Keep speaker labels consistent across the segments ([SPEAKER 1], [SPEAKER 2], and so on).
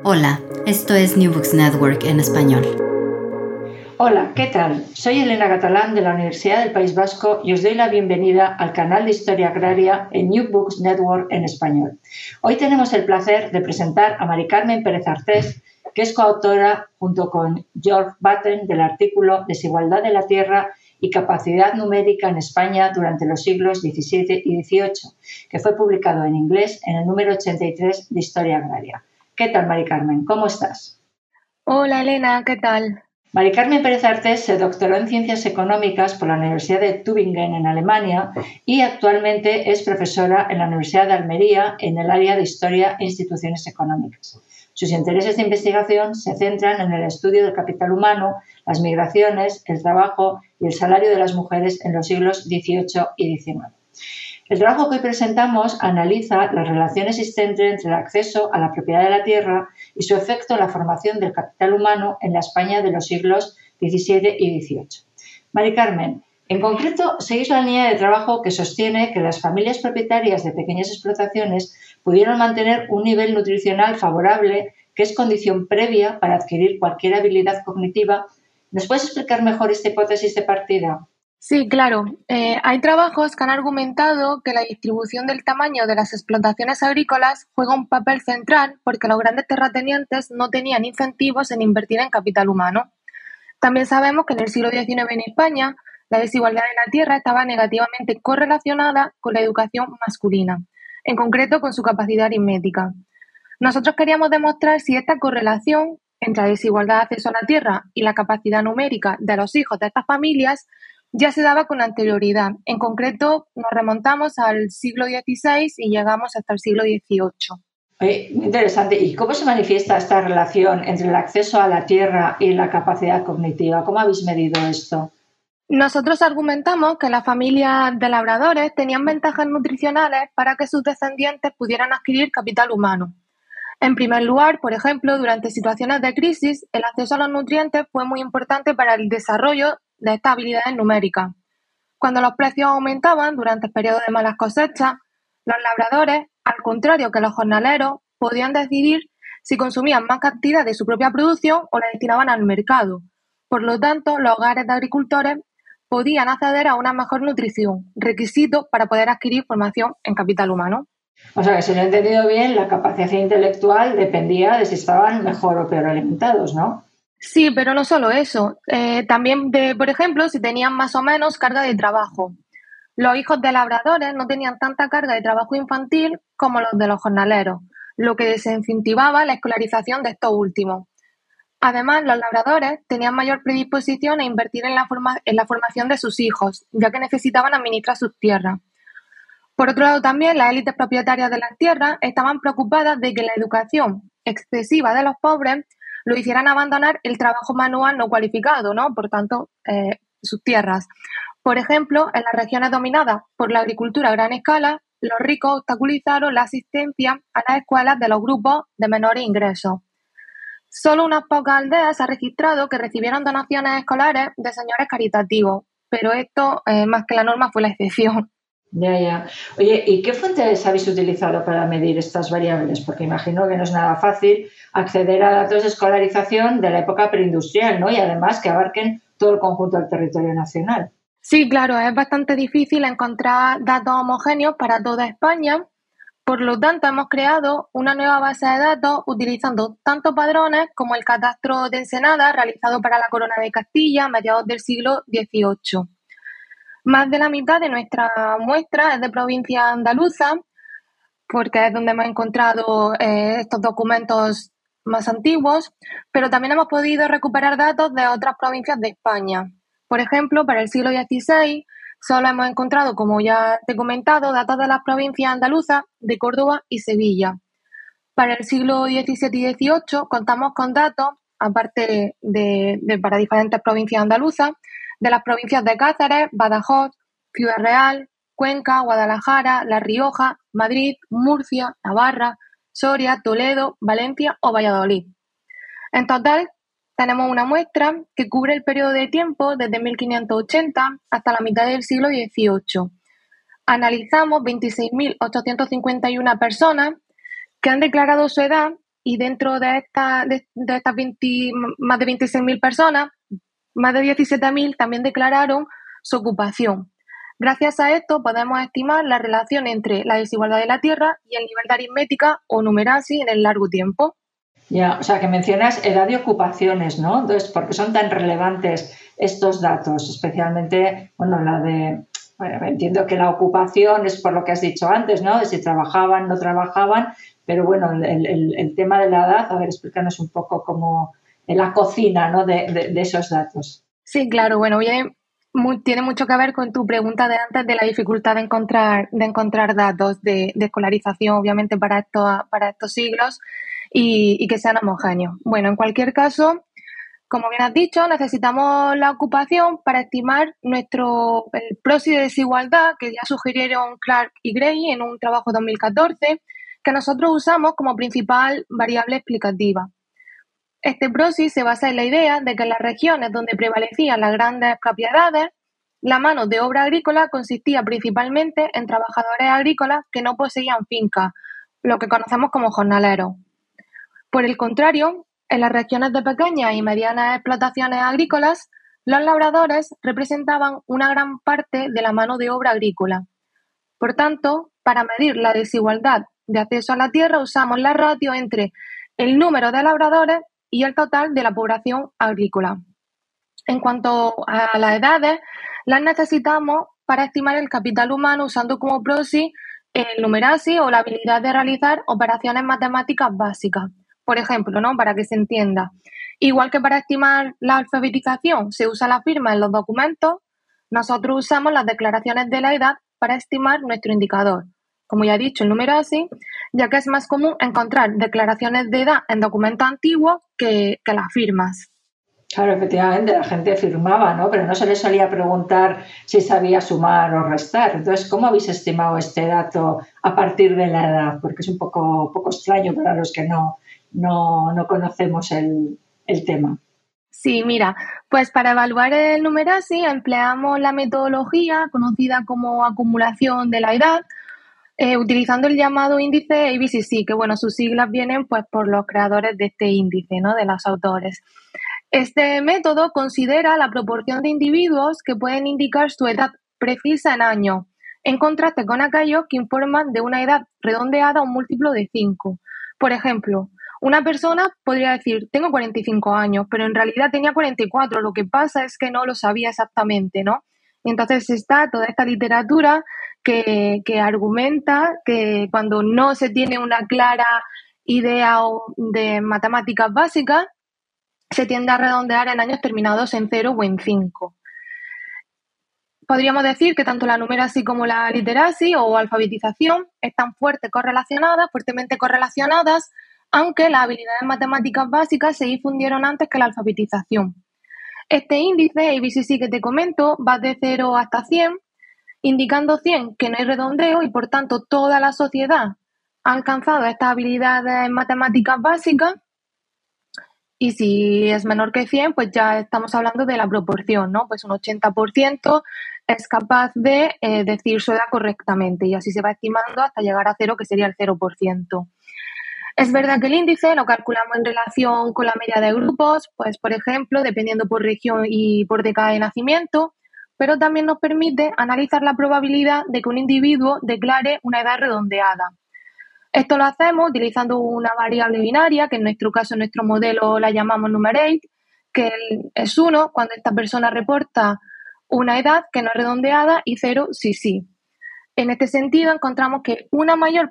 [SPEAKER 1] Hola, esto es New Books Network en español.
[SPEAKER 2] Hola, ¿qué tal? Soy Elena Catalán de la Universidad del País Vasco y os doy la bienvenida al canal de Historia Agraria en New Books Network en español. Hoy tenemos el placer de presentar a Mari Carmen Pérez Artés, que es coautora junto con George Batten del artículo Desigualdad de la Tierra y capacidad numérica en España durante los siglos XVII y XVIII, que fue publicado en inglés en el número 83 de Historia Agraria. ¿Qué tal, Mari Carmen? ¿Cómo estás?
[SPEAKER 3] Hola, Elena, ¿qué tal?
[SPEAKER 2] Mari Carmen Pérez Artes se doctoró en Ciencias Económicas por la Universidad de Tübingen en Alemania y actualmente es profesora en la Universidad de Almería en el área de Historia e Instituciones Económicas. Sus intereses de investigación se centran en el estudio del capital humano, las migraciones, el trabajo y el salario de las mujeres en los siglos XVIII y XIX. El trabajo que hoy presentamos analiza la relación existente entre el acceso a la propiedad de la tierra y su efecto en la formación del capital humano en la España de los siglos XVII y XVIII. Mari Carmen, en concreto, seguís la línea de trabajo que sostiene que las familias propietarias de pequeñas explotaciones pudieron mantener un nivel nutricional favorable que es condición previa para adquirir cualquier habilidad cognitiva. ¿Nos puedes explicar mejor esta hipótesis de partida?
[SPEAKER 3] Sí, claro. Eh, hay trabajos que han argumentado que la distribución del tamaño de las explotaciones agrícolas juega un papel central porque los grandes terratenientes no tenían incentivos en invertir en capital humano. También sabemos que en el siglo XIX en España la desigualdad en la tierra estaba negativamente correlacionada con la educación masculina, en concreto con su capacidad aritmética. Nosotros queríamos demostrar si esta correlación entre la desigualdad de acceso a la tierra y la capacidad numérica de los hijos de estas familias ya se daba con anterioridad. En concreto, nos remontamos al siglo XVI y llegamos hasta el siglo XVIII.
[SPEAKER 2] interesante. ¿Y cómo se manifiesta esta relación entre el acceso a la tierra y la capacidad cognitiva? ¿Cómo habéis medido esto?
[SPEAKER 3] Nosotros argumentamos que las familias de labradores tenían ventajas nutricionales para que sus descendientes pudieran adquirir capital humano. En primer lugar, por ejemplo, durante situaciones de crisis, el acceso a los nutrientes fue muy importante para el desarrollo de estas habilidades numéricas. Cuando los precios aumentaban durante el de malas cosechas, los labradores, al contrario que los jornaleros, podían decidir si consumían más cantidad de su propia producción o la destinaban al mercado. Por lo tanto, los hogares de agricultores podían acceder a una mejor nutrición, requisito para poder adquirir formación en capital humano.
[SPEAKER 2] O sea que si lo he entendido bien, la capacidad intelectual dependía de si estaban mejor o peor alimentados, ¿no?
[SPEAKER 3] Sí, pero no solo eso. Eh, también, de, por ejemplo, si tenían más o menos carga de trabajo. Los hijos de labradores no tenían tanta carga de trabajo infantil como los de los jornaleros, lo que desincentivaba la escolarización de estos últimos. Además, los labradores tenían mayor predisposición a invertir en la, en la formación de sus hijos, ya que necesitaban administrar sus tierras. Por otro lado, también las élites propietarias de las tierras estaban preocupadas de que la educación excesiva de los pobres lo hicieran abandonar el trabajo manual no cualificado, ¿no? Por tanto, eh, sus tierras. Por ejemplo, en las regiones dominadas por la agricultura a gran escala, los ricos obstaculizaron la asistencia a las escuelas de los grupos de menores ingresos. Solo unas pocas aldeas se ha registrado que recibieron donaciones escolares de señores caritativos, pero esto, eh, más que la norma, fue la excepción.
[SPEAKER 2] Ya, ya. Oye, ¿y qué fuentes habéis utilizado para medir estas variables? Porque imagino que no es nada fácil acceder a datos de escolarización de la época preindustrial, ¿no? Y además que abarquen todo el conjunto del territorio nacional.
[SPEAKER 3] Sí, claro, es bastante difícil encontrar datos homogéneos para toda España. Por lo tanto, hemos creado una nueva base de datos utilizando tanto padrones como el catastro de Ensenada realizado para la Corona de Castilla a mediados del siglo XVIII. Más de la mitad de nuestra muestra es de provincia andaluza, porque es donde hemos encontrado eh, estos documentos más antiguos, pero también hemos podido recuperar datos de otras provincias de España. Por ejemplo, para el siglo XVI solo hemos encontrado, como ya te he comentado, datos de las provincias andaluzas de Córdoba y Sevilla. Para el siglo XVII y XVIII contamos con datos, aparte de, para diferentes provincias andaluzas, de las provincias de Cáceres, Badajoz, Ciudad Real, Cuenca, Guadalajara, La Rioja, Madrid, Murcia, Navarra, Soria, Toledo, Valencia o Valladolid. En total, tenemos una muestra que cubre el periodo de tiempo desde 1580 hasta la mitad del siglo XVIII. Analizamos 26.851 personas que han declarado su edad y dentro de, esta, de, estas más de 26.000 personas, más de 17.000 también declararon su ocupación. Gracias a esto podemos estimar la relación entre la desigualdad de la Tierra y el nivel de aritmética o numerasi en el largo tiempo.
[SPEAKER 2] Ya, o sea, que mencionas edad y ocupaciones, ¿no? Entonces, ¿por qué son tan relevantes estos datos? Especialmente, bueno, la de, bueno, entiendo que la ocupación es por lo que has dicho antes, ¿no? De si trabajaban, no trabajaban, pero bueno, el, tema de la edad, a ver, explícanos un poco cómo en la cocina, ¿no? De, esos datos.
[SPEAKER 3] Sí, claro, bueno, tiene mucho que ver con tu pregunta de antes de la dificultad de encontrar, de encontrar datos de, escolarización, obviamente, para, esto, para estos siglos y, que sean homogéneos. Bueno, en cualquier caso, como bien has dicho, necesitamos la ocupación para estimar nuestro el proxy de desigualdad que ya sugirieron Clark y Gray en un trabajo 2014 que nosotros usamos como principal variable explicativa. Este proxy se basa en la idea de que en las regiones donde prevalecían las grandes propiedades, la mano de obra agrícola consistía principalmente en trabajadores agrícolas que no poseían fincas, lo que conocemos como jornaleros. Por el contrario, en las regiones de pequeñas y medianas explotaciones agrícolas, los labradores representaban una gran parte de la mano de obra agrícola. Por tanto, para medir la desigualdad de acceso a la tierra usamos la ratio entre el número de labradores y el total de la población agrícola. En cuanto a las edades, las necesitamos para estimar el capital humano usando como proxy el numerasi o la habilidad de realizar operaciones matemáticas básicas. Por ejemplo, ¿no? Para que se entienda. Igual que para estimar la alfabetización se usa la firma en los documentos, nosotros usamos las declaraciones de la edad para estimar nuestro indicador. Como ya he dicho, el número así, ya que es más común encontrar declaraciones de edad en documentos antiguos que, que las firmas.
[SPEAKER 2] Claro, efectivamente, la gente firmaba, ¿no? Pero no se le solía preguntar si sabía sumar o restar. Entonces, ¿cómo habéis estimado este dato a partir de la edad? Porque es un poco, poco extraño para los que no, no, no conocemos el, tema.
[SPEAKER 3] Sí, mira, pues para evaluar el numerasi empleamos la metodología conocida como acumulación de la edad, eh, utilizando el llamado índice ABCC, que bueno, sus siglas vienen pues por los creadores de este índice, ¿no? De los autores. Este método considera la proporción de individuos que pueden indicar su edad precisa en años, en contraste con aquellos que informan de una edad redondeada a un múltiplo de 5. Por ejemplo, una persona podría decir, tengo 45 años, pero en realidad tenía 44. Lo que pasa es que no lo sabía exactamente, ¿no? entonces está toda esta literatura que, argumenta que cuando no se tiene una clara idea de matemáticas básicas, se tiende a redondear en años terminados en 0 o en 5. Podríamos decir que tanto la numeracy como la literacy o alfabetización están fuerte correlacionadas, fuertemente correlacionadas aunque las habilidades matemáticas básicas se difundieron antes que la alfabetización. Este índice ABCC que te comento va de 0 hasta 100, indicando 100 que no hay redondeo y por tanto toda la sociedad ha alcanzado estas habilidades matemáticas básicas. Y si es menor que 100, pues ya estamos hablando de la proporción, ¿no? Pues un 80% es capaz de eh, decir su edad correctamente y así se va estimando hasta llegar a cero, que sería el 0%. Es verdad que el índice lo calculamos en relación con la media de grupos, pues por ejemplo, dependiendo por región y por década de nacimiento, pero también nos permite analizar la probabilidad de que un individuo declare una edad redondeada. Esto lo hacemos utilizando una variable binaria, que en nuestro caso, en nuestro modelo la llamamos numerate, que es 1 cuando esta persona reporta una edad que no es redondeada y 0 sí sí. En este sentido, encontramos que una mayor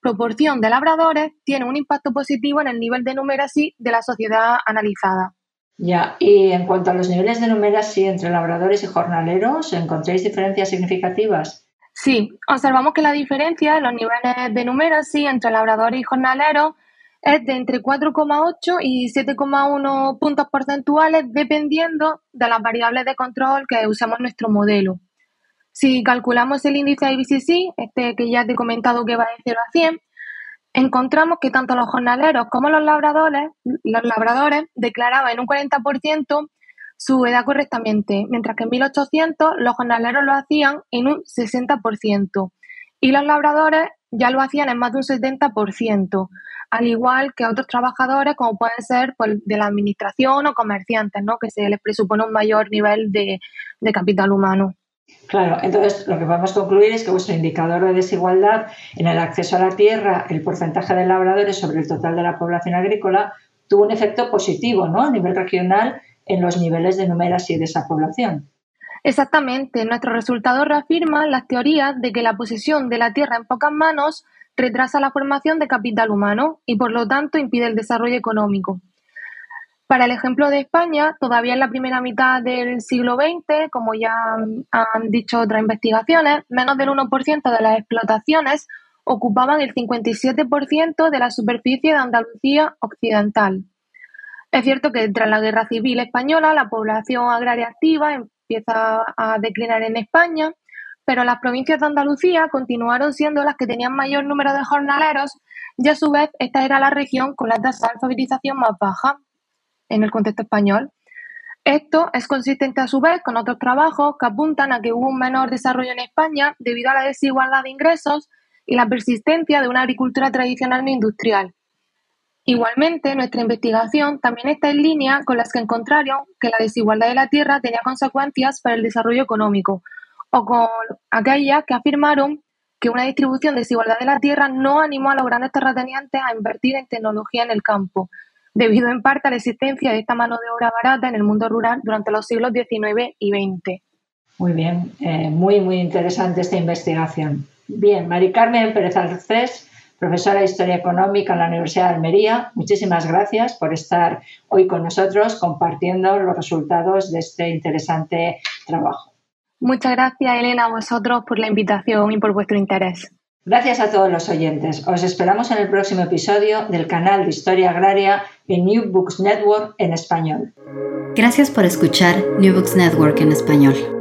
[SPEAKER 3] proporción de labradores tiene un impacto positivo en el nivel de numeracy de la sociedad analizada.
[SPEAKER 2] Ya, y en cuanto a los niveles de numeracy entre labradores y jornaleros, ¿encontráis diferencias significativas?
[SPEAKER 3] Sí, observamos que la diferencia en los niveles de numeracy entre labradores y jornaleros es de entre 4,8 y 7,1 puntos porcentuales dependiendo de las variables de control que usamos en nuestro modelo. Si calculamos el índice IBCC, este que ya te he comentado que va de 0 a 100, encontramos que tanto los jornaleros como los labradores, los labradores declaraban en un 40% su edad correctamente, mientras que en 1800 los jornaleros lo hacían en un 60% y los labradores ya lo hacían en más de un 70%, al igual que otros trabajadores como pueden ser pues, de la administración o comerciantes, ¿no? que se les presupone un mayor nivel de, de capital humano.
[SPEAKER 2] Claro, entonces lo que podemos concluir es que vuestro indicador de desigualdad en el acceso a la tierra, el porcentaje de labradores sobre el total de la población agrícola, tuvo un efecto positivo ¿no? a nivel regional en los niveles de numeracy de esa población.
[SPEAKER 3] Exactamente, nuestro resultado reafirma las teorías de que la posesión de la tierra en pocas manos retrasa la formación de capital humano y por lo tanto impide el desarrollo económico. Para el ejemplo de España, todavía en la primera mitad del siglo XX, como ya han dicho otras investigaciones, menos del 1% de las explotaciones ocupaban el 57% de la superficie de Andalucía occidental. Es cierto que tras la Guerra Civil Española la población agraria activa empieza a declinar en España, pero las provincias de Andalucía continuaron siendo las que tenían mayor número de jornaleros y a su vez esta era la región con la tasa de alfabetización más baja en el contexto español. Esto es consistente a su vez con otros trabajos que apuntan a que hubo un menor desarrollo en España debido a la desigualdad de ingresos y la persistencia de una agricultura tradicional no industrial, Igualmente, nuestra investigación también está en línea con las que encontraron que la desigualdad de la tierra tenía consecuencias para el desarrollo económico, o con aquellas que afirmaron que una distribución desigualdad de la tierra no animó a los grandes terratenientes a invertir en tecnología en el campo, debido en parte a la existencia de esta mano de obra barata en el mundo rural durante los siglos XIX y XX.
[SPEAKER 2] Muy bien, eh, muy, muy interesante esta investigación. Bien, Mari Carmen Pérez Alcés profesora de Historia Económica en la Universidad de Almería. Muchísimas gracias por estar hoy con nosotros compartiendo los resultados de este interesante trabajo.
[SPEAKER 3] Muchas gracias, Elena, a vosotros por la invitación y por vuestro interés.
[SPEAKER 2] Gracias a todos los oyentes. Os esperamos en el próximo episodio del canal de Historia Agraria New Books Network en español.
[SPEAKER 1] Gracias por escuchar New Books Network en español.